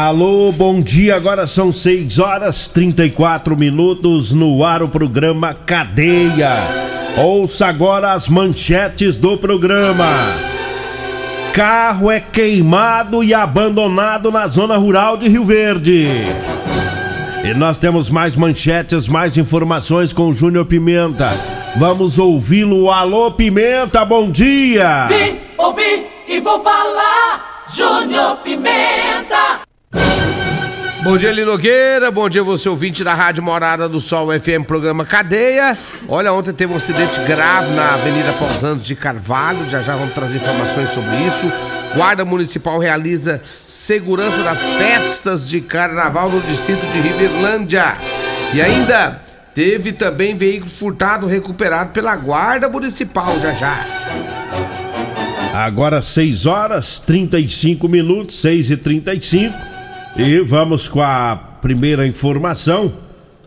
Alô, bom dia. Agora são 6 horas 34 minutos no ar o programa Cadeia. Ouça agora as manchetes do programa. Carro é queimado e abandonado na zona rural de Rio Verde. E nós temos mais manchetes, mais informações com o Júnior Pimenta. Vamos ouvi-lo. Alô, Pimenta, bom dia! Vim, ouvi e vou falar. Júnior Pimenta. Bom dia, Linogueira. Bom dia, você ouvinte da Rádio Morada do Sol FM, programa Cadeia. Olha, ontem teve um acidente grave na Avenida Pausantes de Carvalho. Já já vamos trazer informações sobre isso. Guarda Municipal realiza segurança das festas de carnaval no distrito de Riverlândia. E ainda teve também veículo furtado recuperado pela Guarda Municipal. Já já. Agora 6 horas 35 minutos, 6 e 35 e vamos com a primeira informação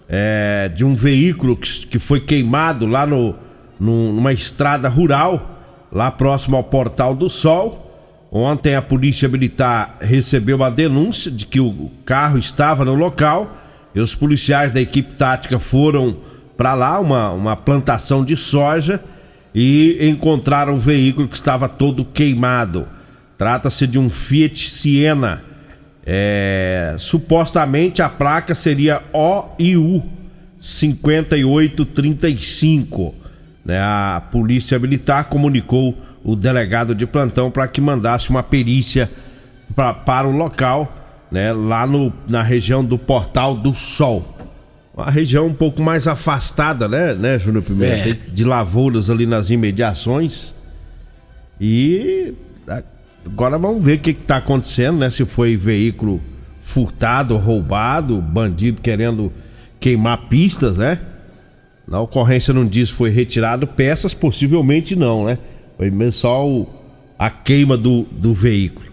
é, de um veículo que, que foi queimado lá no, no, numa estrada rural, lá próximo ao Portal do Sol. Ontem a Polícia Militar recebeu a denúncia de que o carro estava no local e os policiais da equipe tática foram para lá, uma, uma plantação de soja, e encontraram o veículo que estava todo queimado. Trata-se de um Fiat Siena é, supostamente a placa seria OIU 5835. Né? A Polícia Militar comunicou o delegado de plantão para que mandasse uma perícia pra, para o local, né? lá no, na região do Portal do Sol. Uma região um pouco mais afastada, né, né Júnior Pimenta? É. De lavouras ali nas imediações. E Agora vamos ver o que está acontecendo, né? Se foi veículo furtado, roubado, bandido querendo queimar pistas, né? Na ocorrência não diz foi retirado peças, possivelmente não, né? Foi só o, a queima do, do veículo.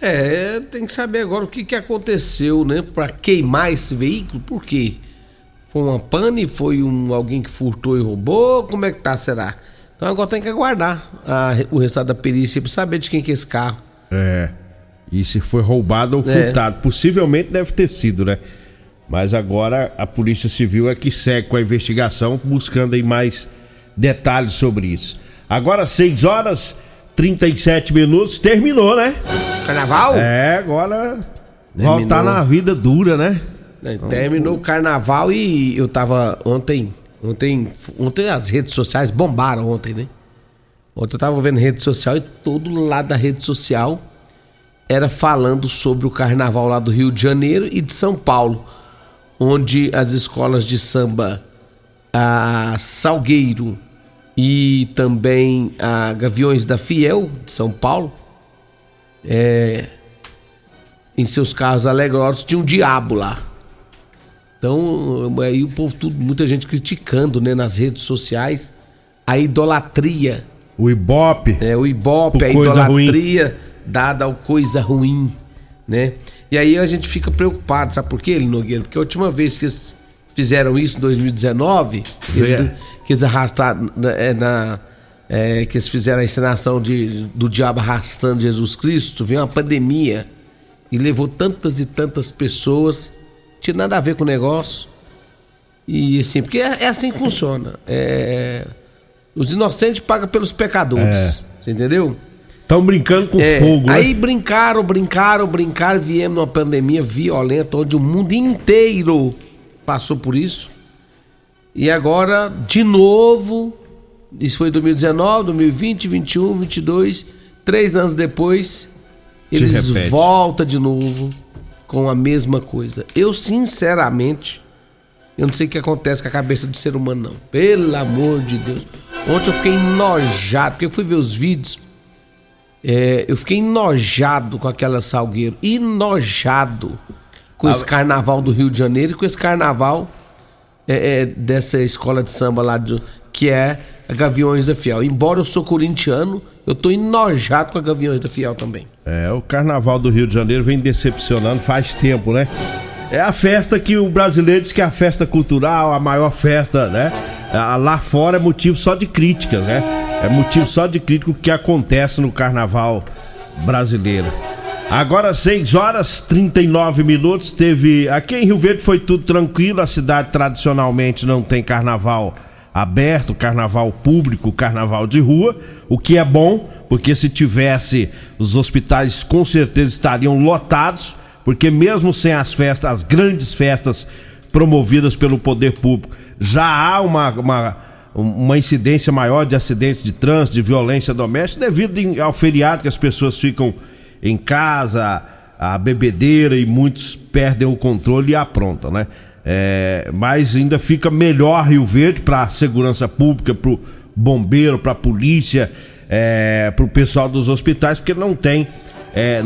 É, tem que saber agora o que, que aconteceu, né? Para queimar esse veículo, por quê? Foi uma pane? Foi um, alguém que furtou e roubou? Como é que tá, será? Então agora tem que aguardar a, o resultado da perícia para saber de quem que é esse carro. É. E se foi roubado ou é. furtado. Possivelmente deve ter sido, né? Mas agora a Polícia Civil é que segue com a investigação, buscando aí mais detalhes sobre isso. Agora 6 horas 37 minutos, terminou, né? Carnaval? É, agora terminou. voltar na vida dura, né? Terminou o carnaval e eu tava ontem Ontem, ontem as redes sociais bombaram ontem, né? Ontem eu tava vendo rede social e todo lado da rede social era falando sobre o carnaval lá do Rio de Janeiro e de São Paulo, onde as escolas de samba a Salgueiro e também a Gaviões da Fiel de São Paulo, é, em seus carros alegrosos tinha um diabo lá. Então, aí o povo, tudo, muita gente criticando, né, nas redes sociais, a idolatria. O Ibope. É, o Ibope, a idolatria ruim. dada ao coisa ruim, né? E aí a gente fica preocupado, sabe por quê, Nogueira? Porque a última vez que eles fizeram isso, em 2019, que eles, que eles arrastaram é, na... É, que eles fizeram a encenação de, do diabo arrastando Jesus Cristo, veio uma pandemia e levou tantas e tantas pessoas tinha nada a ver com o negócio. E assim, porque é, é assim que funciona. É, os inocentes pagam pelos pecadores. Você entendeu? Estão brincando com É, fogo, né? aí brincaram, brincaram, brincaram, viemos numa pandemia violenta onde o mundo inteiro passou por isso. E agora, de novo, isso foi 2019, 2020, 21, 22, três anos depois, eles voltam de novo com a mesma coisa. Eu, sinceramente, eu não sei o que acontece com a cabeça do ser humano, não. Pelo amor de Deus. Ontem eu fiquei enojado, porque eu fui ver os vídeos. É, eu fiquei enojado com aquela Salgueiro. Enojado com esse carnaval do Rio de Janeiro e com esse carnaval é, é, dessa escola de samba lá, do, que é a Gaviões da Fiel. Embora eu sou corintiano, eu tô enojado com a Gaviões da Fiel também. É, o carnaval do Rio de Janeiro vem decepcionando faz tempo, né? É a festa que o brasileiro diz que é a festa cultural, a maior festa, né? Ah, Lá fora é motivo só de críticas, né? É motivo só de crítica o que acontece no carnaval brasileiro. Agora 6 horas 39 minutos, teve. Aqui em Rio Verde foi tudo tranquilo, a cidade tradicionalmente não tem carnaval aberto, carnaval público, carnaval de rua, o que é bom, porque se tivesse, os hospitais com certeza estariam lotados, porque mesmo sem as festas, as grandes festas promovidas pelo poder público, já há uma, uma, uma incidência maior de acidentes de trânsito, de violência doméstica, devido ao feriado que as pessoas ficam em casa, a bebedeira e muitos perdem o controle e aprontam, né? É, mas ainda fica melhor Rio Verde para a segurança pública, para o bombeiro, para a polícia, para o pessoal dos hospitais, porque não tem é,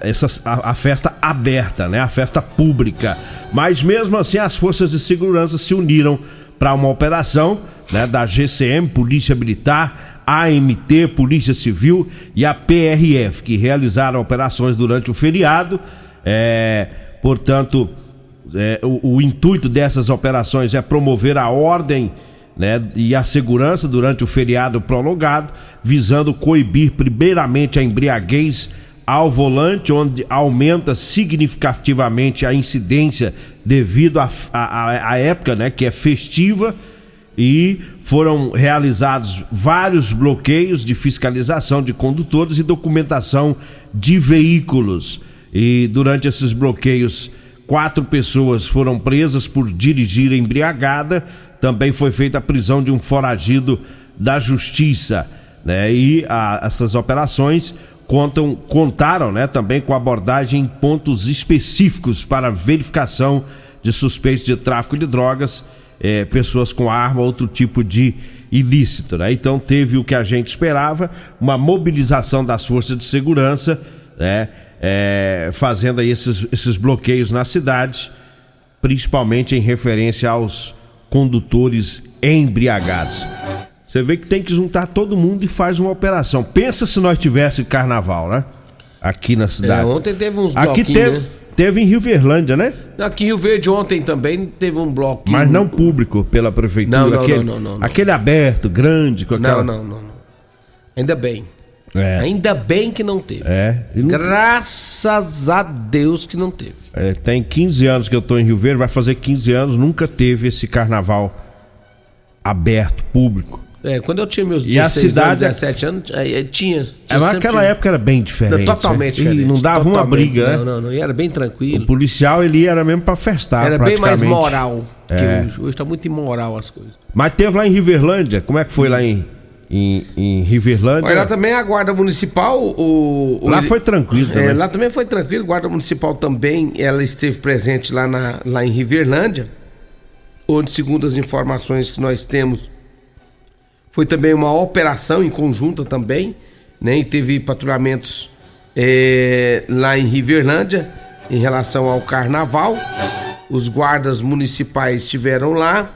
essas- a, a festa aberta, né? A festa pública. Mas mesmo assim as forças de segurança se uniram para uma operação né, da GCM, Polícia Militar, AMT, Polícia Civil e a PRF, que realizaram operações durante o feriado. É, portanto, é, o, o intuito dessas operações é promover a ordem né, e a segurança durante o feriado prolongado, visando coibir primeiramente a embriaguez ao volante, onde aumenta significativamente a incidência devido à época né, que é festiva e foram realizados vários bloqueios de fiscalização de condutores e documentação de veículos. E durante esses bloqueios, quatro pessoas foram presas por dirigir embriagada. Também foi feita a prisão de um foragido da justiça. Né? E a- essas operações contam, contaram né, também com abordagem em pontos específicos para verificação de suspeitos de tráfico de drogas, eh, pessoas com arma, outro tipo de ilícito. Né? Então teve o que a gente esperava, uma mobilização das forças de segurança, né, eh, fazendo aí esses, esses bloqueios na cidade, principalmente em referência aos condutores embriagados. Você vê que tem que juntar todo mundo e faz uma operação. Pensa se nós tivesse carnaval, né? Aqui na cidade. É, ontem teve uns Aqui teve, né? teve em Rio Verlândia, né? Aqui em Rio Verde ontem também teve um bloquinho. Mas não público pela prefeitura. Não, não, aquele, não, não, não, não. aquele aberto, grande, com aquela... Não, não, não. Ainda bem. É, Ainda bem que não teve. é, e não- Graças a Deus que não teve. é, tem 15 anos que eu tô em Rio Verde, vai fazer 15 anos, nunca teve esse carnaval aberto, público. É, quando eu tinha meus E a 16 cidade é- anos, 17 anos, aí, aí tinha. É, tinha mas naquela época era bem diferente. Não, totalmente né? E diferente. não dava uma totalmente. briga, né? Não, não, não. E era bem O tranquilo. policial ele era mesmo pra festar, Era bem mais moral que É. hoje. Hoje tá muito imoral as coisas. Mas teve lá em Riverlândia, como é que foi lá em, em, em Riverlândia? Olha, lá também a Guarda Municipal. O, o- Lá foi tranquilo É, também. lá também foi tranquilo. Guarda Municipal também, ela esteve presente lá, na, lá em Riverlândia, onde, segundo as informações que nós temos, foi também uma operação em conjunta também, né? E teve patrulhamentos é, lá em Riverlândia em relação ao carnaval. Os guardas municipais estiveram lá.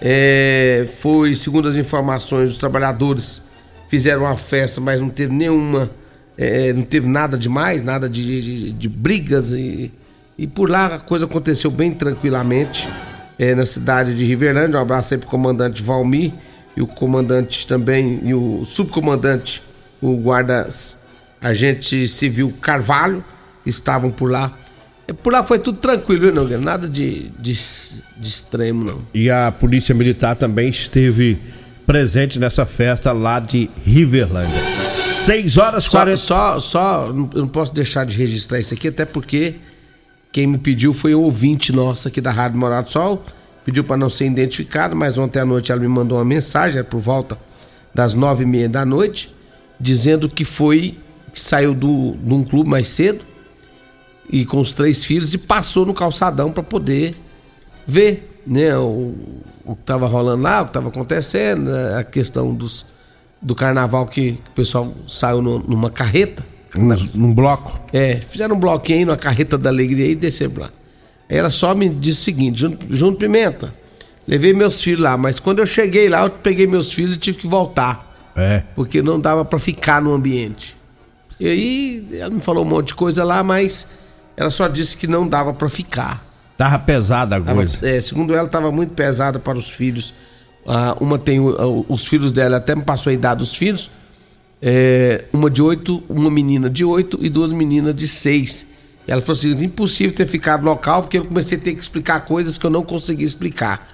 É, foi, segundo as informações, os trabalhadores fizeram uma festa, mas não teve nenhuma. é, não teve nada demais, nada de, de, de brigas. E, e por lá a coisa aconteceu bem tranquilamente é, na cidade de Riverlândia. Um abraço aí pro comandante Valmir e o comandante também, e o subcomandante, o guarda agente civil Carvalho, estavam por lá Por lá foi tudo tranquilo, viu, Nogueira? Nada de, de, de extremo, não. E a Polícia Militar também esteve presente nessa festa lá de Riverlândia. 6 horas e Só, 40. só, só, eu não posso deixar de registrar isso aqui, até porque quem me pediu foi o ouvinte nosso aqui da Rádio Morado do Sol. Pediu para não ser identificado, mas ontem à noite ela me mandou uma mensagem, era por volta das nove e meia da noite, dizendo que foi, que saiu do, de um clube mais cedo e com os três filhos e passou no calçadão para poder ver né, o, o que estava rolando lá, o que estava acontecendo, né, a questão dos, do carnaval que, que o pessoal saiu no- numa carreta. Num, num bloco. É, fizeram um bloquinho na carreta da alegria e desceram lá. Aí ela só me disse o seguinte, junto, junto Pimenta, levei meus filhos lá, mas quando eu cheguei lá, eu peguei meus filhos e tive que voltar, É. porque não dava pra ficar no ambiente. E aí, ela me falou um monte de coisa lá, mas ela só disse que não dava pra ficar. Tava pesada a Tava- coisa. é, segundo ela, estava muito pesada para os filhos. Ah, uma tem o- os filhos dela, até me passou a idade dos filhos. É, uma de oito, uma menina de oito e duas meninas de seis. E ela falou assim: impossível ter ficado no local, porque eu comecei a ter que explicar coisas que eu não conseguia explicar.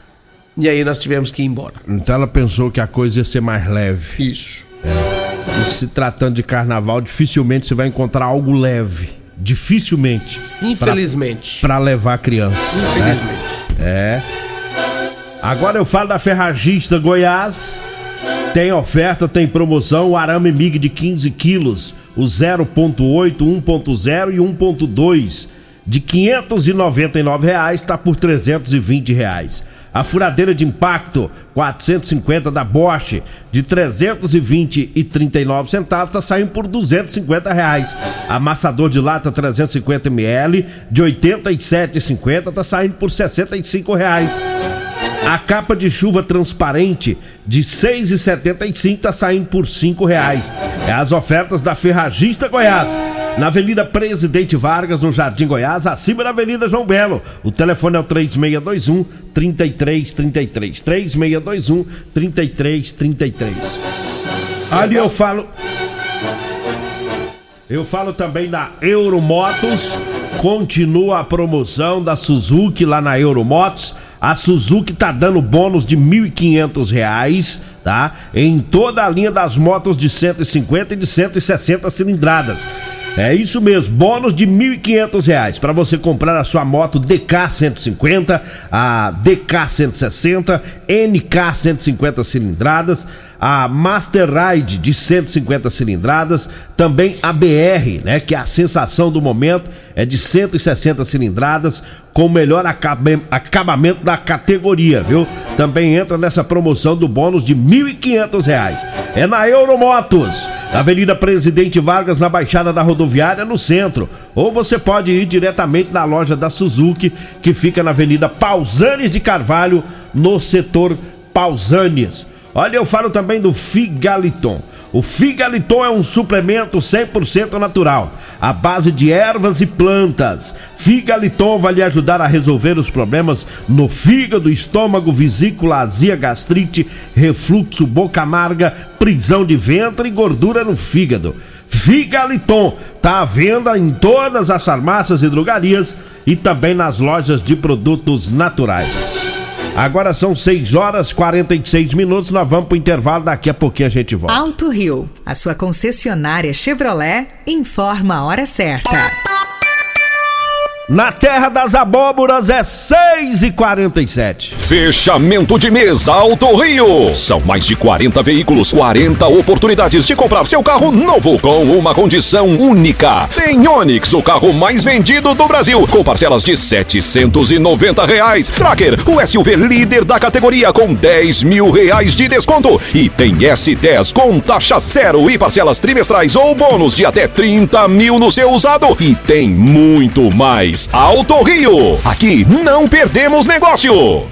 E aí nós tivemos que ir embora. Então ela pensou que a coisa ia ser mais leve. Isso. E se tratando de carnaval, dificilmente você vai encontrar algo leve. Dificilmente. Infelizmente. Pra levar a criança. né? Infelizmente. É. Agora eu falo da Ferragista Goiás. Tem oferta, tem promoção. O arame MIG de 15 quilos. O 0.8, 1.0 e 1.2 de 599 reais está por 320 reais. A furadeira de impacto 450 da Bosch de 320 e 39 centavos está saindo por 250 reais. Amassador de lata 350 ml de 87,50 está saindo por 65 reais. A capa de chuva transparente de R$ 6,75 está saindo por 5 reais. É as ofertas da Ferragista Goiás. Na Avenida Presidente Vargas, no Jardim Goiás, acima da Avenida João Belo. O telefone é o 3621 3333. 3621 3333. Ali eu falo. Eu falo também da Euromotos. Continua a promoção da Suzuki lá na Euromotos. A Suzuki tá dando bônus de 1.500 reais, tá? Em toda a linha das motos de 150 e de 160 cilindradas. É isso mesmo, bônus de 1.500 reais para você comprar a sua moto DK 150, a DK 160, NK 150 cilindradas, a Master Ride de 150 cilindradas, também a BR, né, que é a sensação do momento, é de 160 cilindradas, com o melhor acabamento da categoria, viu? Também entra nessa promoção do bônus de 1.500 reais. É na Euromotos, Avenida Presidente Vargas, na Baixada da Rodoviária, no centro. Ou você pode ir diretamente na loja da Suzuki, que fica na Avenida Pausanes de Carvalho, no setor Pausanes. Olha, eu falo também do Figaliton. O Figaliton é um suplemento 100% natural, à base de ervas e plantas. Figaliton vai lhe ajudar a resolver os problemas no fígado, estômago, vesícula, azia, gastrite, refluxo, boca amarga, prisão de ventre e gordura no fígado. Figaliton está à venda em todas as farmácias e drogarias e também nas lojas de produtos naturais. Agora são 6 horas e 46 minutos, nós vamos pro intervalo, daqui a pouquinho a gente volta. Alto Rio, a sua concessionária Chevrolet, informa a hora certa. Na terra das abóboras é 6 e 47 Fechamento de mês Alto Rio. São mais de 40 veículos, 40 oportunidades de comprar seu carro novo com uma condição única. Tem Onix, o carro mais vendido do Brasil, com parcelas de 790 reais. Tracker, o SUV líder da categoria com 10 mil reais de desconto. E tem S10 com taxa zero e parcelas trimestrais ou bônus de até 30 mil no seu usado. E tem muito mais. Alto Rio. Aqui não perdemos negócio.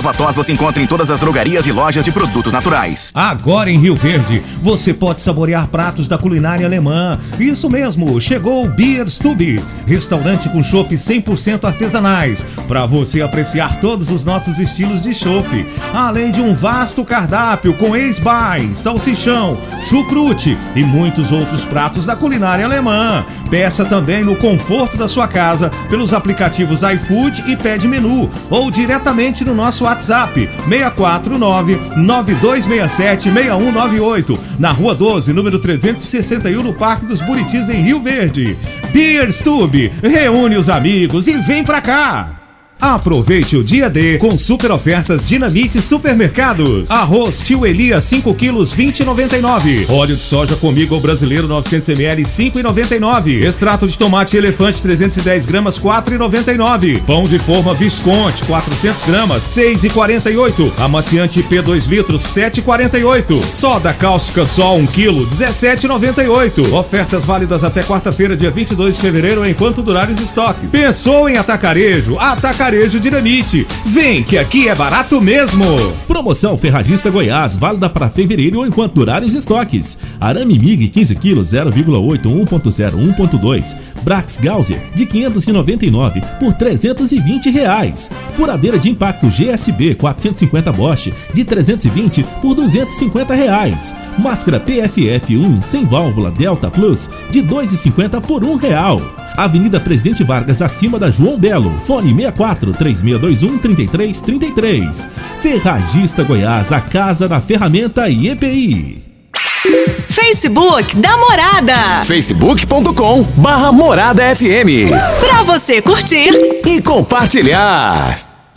tos você encontra em todas as drogarias e lojas de produtos naturais. Agora em Rio Verde, você pode saborear pratos da culinária alemã. Isso mesmo, chegou o Beer Stube, restaurante com chopp 100% artesanais, para você apreciar todos os nossos estilos de chopp, além de um vasto cardápio com ex-bai, salsichão, chucrute e muitos outros pratos da culinária alemã. Peça também no conforto da sua casa pelos aplicativos iFood e Pede Menu ou diretamente no nosso WhatsApp 649 9267 6198 na Rua 12, número 361 no Parque dos Buritis em Rio Verde. Beer Stube, reúne os amigos e vem pra cá. Aproveite o dia D com super ofertas Dinamite Supermercados. Arroz Tio Elias 5 quilos 20,99. Óleo de soja comigo brasileiro 900 ml 5,99. Extrato de tomate elefante 310 gramas 4,99. Pão de forma Visconti 400 gramas 6,48. Amaciante P 2 litros 7,48. Soda cáustica Sol 1 quilo 17,98. Ofertas válidas até quarta-feira dia 22 de fevereiro enquanto durar os estoques. Pensou em atacarejo? Atacarejo Dinamite. Vem que aqui é barato mesmo. Promoção Ferragista Goiás, válida para fevereiro ou enquanto durarem os estoques. Arame MIG 15 kg 0,8 1.0 1.2. Brax Gauser de 599 por 320 reais. Furadeira de impacto GSB 450 Bosch de 320 por 250 reais. Máscara PFF1 sem válvula Delta Plus de 2,50 por um real. Avenida Presidente Vargas, acima da João Belo. Fone 64 3621 3333. Ferragista Goiás, a casa da ferramenta e EPI. Facebook da Morada. facebook.com barra Morada FM. Pra você curtir E compartilhar.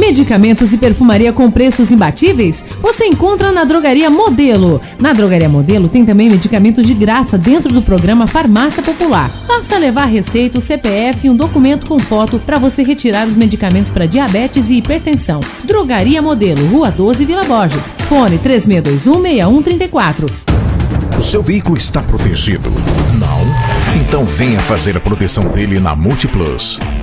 Medicamentos e perfumaria com preços imbatíveis? Você encontra na Drogaria Modelo. Na Drogaria Modelo tem também medicamentos de graça dentro do programa Farmácia Popular. Basta levar receita, o CPF e um documento com foto para você retirar os medicamentos para diabetes e hipertensão. Drogaria Modelo, Rua 12, Vila Borges. Fone 36216134. O seu veículo está protegido? Não? Então venha fazer a proteção dele na Multiplus.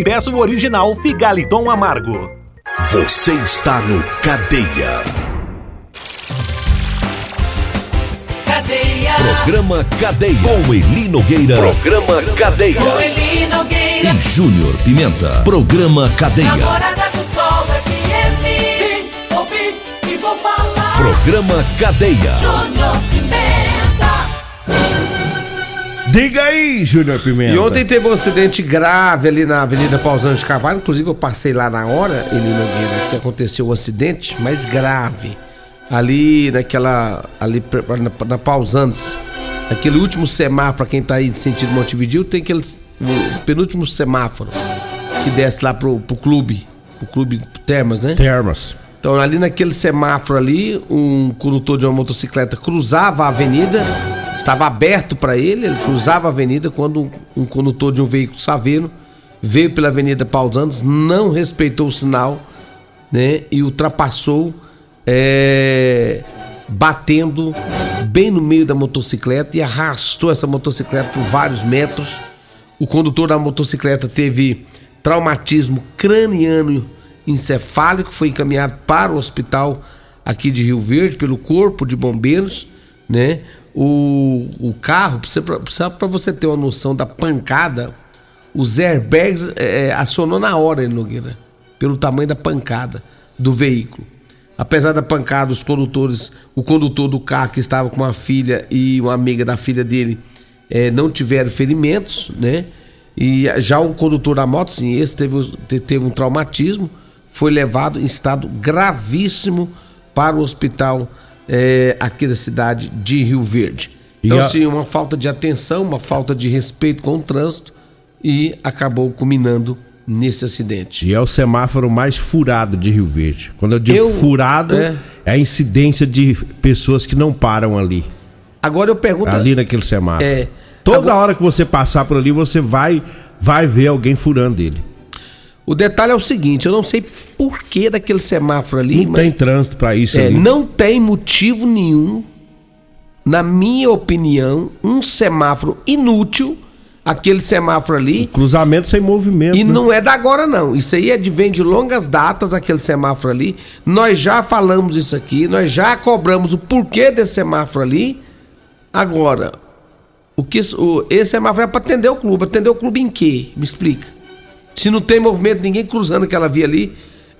e peça o original Figaliton Amargo. Você está no Cadeia. Cadeia. Programa Cadeia. Com Eli Nogueira. Programa Cadeia. Com Eli Nogueira. E Júnior Pimenta. Programa Cadeia. Namorada do Sol FM. Vim, ouvi e vou falar. Programa Cadeia. Júnior Pimenta. Diga aí, Júnior Pimenta. E ontem teve um acidente grave ali na Avenida Pausante de Carvalho. Inclusive, eu passei lá na hora, Eli Nogueira, que aconteceu um acidente, mas grave. Ali naquela. Ali na, na Pausantes. aquele último semáforo, pra quem tá aí de sentido Montevideo, tem aquele o penúltimo semáforo que desce lá pro, pro clube, pro clube Termas, né? Termas. Então, ali naquele semáforo ali, um condutor de uma motocicleta cruzava a avenida, estava aberto para ele, ele cruzava a avenida quando um condutor de um veículo saveiro veio pela Avenida Pausantes, não respeitou o sinal, né? E ultrapassou, é, batendo bem no meio da motocicleta e arrastou essa motocicleta por vários metros. O condutor da motocicleta teve traumatismo craniano encefálico, foi encaminhado para o hospital aqui de Rio Verde pelo Corpo de Bombeiros, né? O, o carro, para você ter uma noção da pancada, os airbags é, acionou na hora, Nogueira, pelo tamanho da pancada do veículo. Apesar da pancada, os condutores, o condutor do carro que estava com uma filha e uma amiga da filha dele é, não tiveram ferimentos, né? E já o condutor da moto, sim, esse teve, teve um traumatismo, foi levado em estado gravíssimo para o hospital é, aqui da cidade de Rio Verde. Então, a... sim, uma falta de atenção, uma falta de respeito com o trânsito e acabou culminando nesse acidente. E é o semáforo mais furado de Rio Verde. Quando eu digo eu, furado, é... é... a incidência de pessoas que não param ali. Agora eu pergunto. Ali naquele semáforo. É. Toda Agora... hora que você passar por ali, você vai, vai ver alguém furando ele. O detalhe é o seguinte, eu não sei por que daquele semáforo ali. Não mas... tem trânsito para isso é, ali. Não tem motivo nenhum, na minha opinião, um semáforo inútil, aquele semáforo ali. cruzamento sem movimento. E né? não é da agora não. Isso aí é de vem de longas datas aquele semáforo ali. Nós já falamos isso aqui, nós já cobramos o porquê desse semáforo ali. Agora, o que o, esse semáforo é para atender o clube. Atender o clube em quê? Me explica. Se não tem movimento, ninguém cruzando aquela via ali,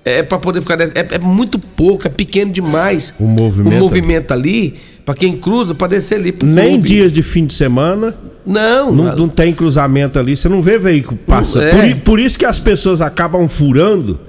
é para poder ficar. É, é, muito pouco, é pequeno demais. O movimento, o movimento ali, para quem cruza, para descer ali Nem clube. dias de fim de semana. Não, não. Não tem cruzamento ali, você não vê veículo passando. É. Por, por isso que as pessoas acabam furando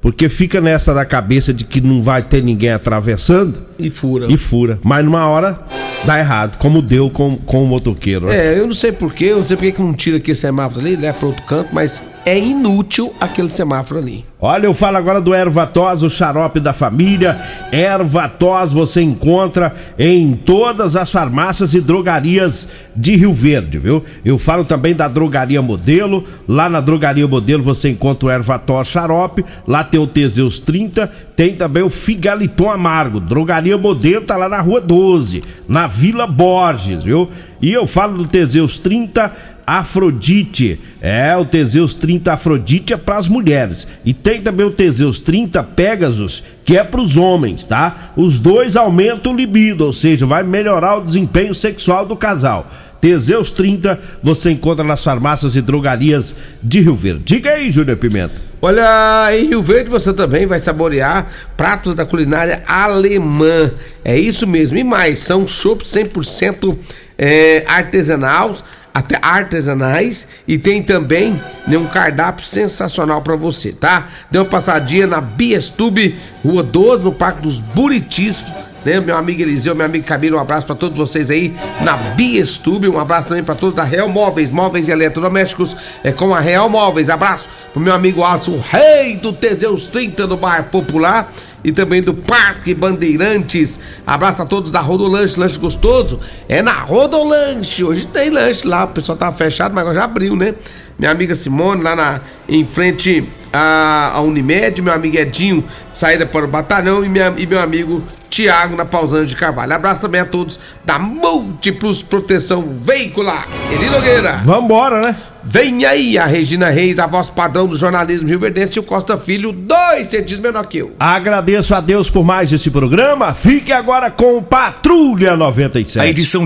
porque fica nessa da cabeça de que não vai ter ninguém atravessando. E fura. E fura. Mas numa hora dá errado, como deu com, com o motoqueiro. Né? É, eu não sei porquê, eu não sei porque que não tira aquele semáforo ali, leva para outro canto, mas é inútil aquele semáforo ali. Olha, eu falo agora do Ervatós, o xarope da família. Ervatós você encontra em todas as farmácias e drogarias de Rio Verde, viu? Eu falo também da Drogaria Modelo. Lá na Drogaria Modelo você encontra o Ervatós xarope. Lá tem o Teseus 30, tem também o Figaliton Amargo. Drogaria Modelo tá lá na Rua 12, na Vila Borges, viu? E eu falo do Teseus 30 Afrodite. É, o Teseus 30 Afrodite é para as mulheres. E tem também o Teseus 30 Pegasus, que é para os homens, tá? Os dois aumentam o libido, ou seja, vai melhorar o desempenho sexual do casal. Teseus 30 você encontra nas farmácias e drogarias de Rio Verde. Diga aí, Júnior Pimenta. Olha, em Rio Verde você também vai saborear pratos da culinária alemã. É isso mesmo. E mais, são chopps 100% é, artesanais até artesanais e tem também né, um cardápio sensacional para você, tá? Dê uma passadinha na Biestube, Rua 12, no Parque dos Buritis, né? Meu amigo Eliseu, meu amigo Camilo, um abraço para todos vocês aí na Biestube, um abraço também para todos da Real Móveis, móveis e eletrodomésticos é com a Real Móveis. Abraço pro meu amigo Alisson, rei do Teseus 30 do Bar Popular e também do Parque Bandeirantes. Abraço a todos da Rodolanche, lanche gostoso. É na Rodolanche. Hoje tem lanche lá, o pessoal tava fechado, mas agora já abriu, né? Minha amiga Simone lá na, em frente à, à Unimed, meu amigo Edinho, saída para o batalhão e, minha, e meu amigo Tiago na Pausando de Carvalho. Abraço também a todos da Múltiplos Proteção Veicular. Eli Nogueira. Vambora, né? Vem aí a Regina Reis, a voz padrão do jornalismo Rio Verdense e o Costa Filho, dois centímetros menor que eu. Agradeço a Deus por mais esse programa. Fique agora com Patrulha 97. A edição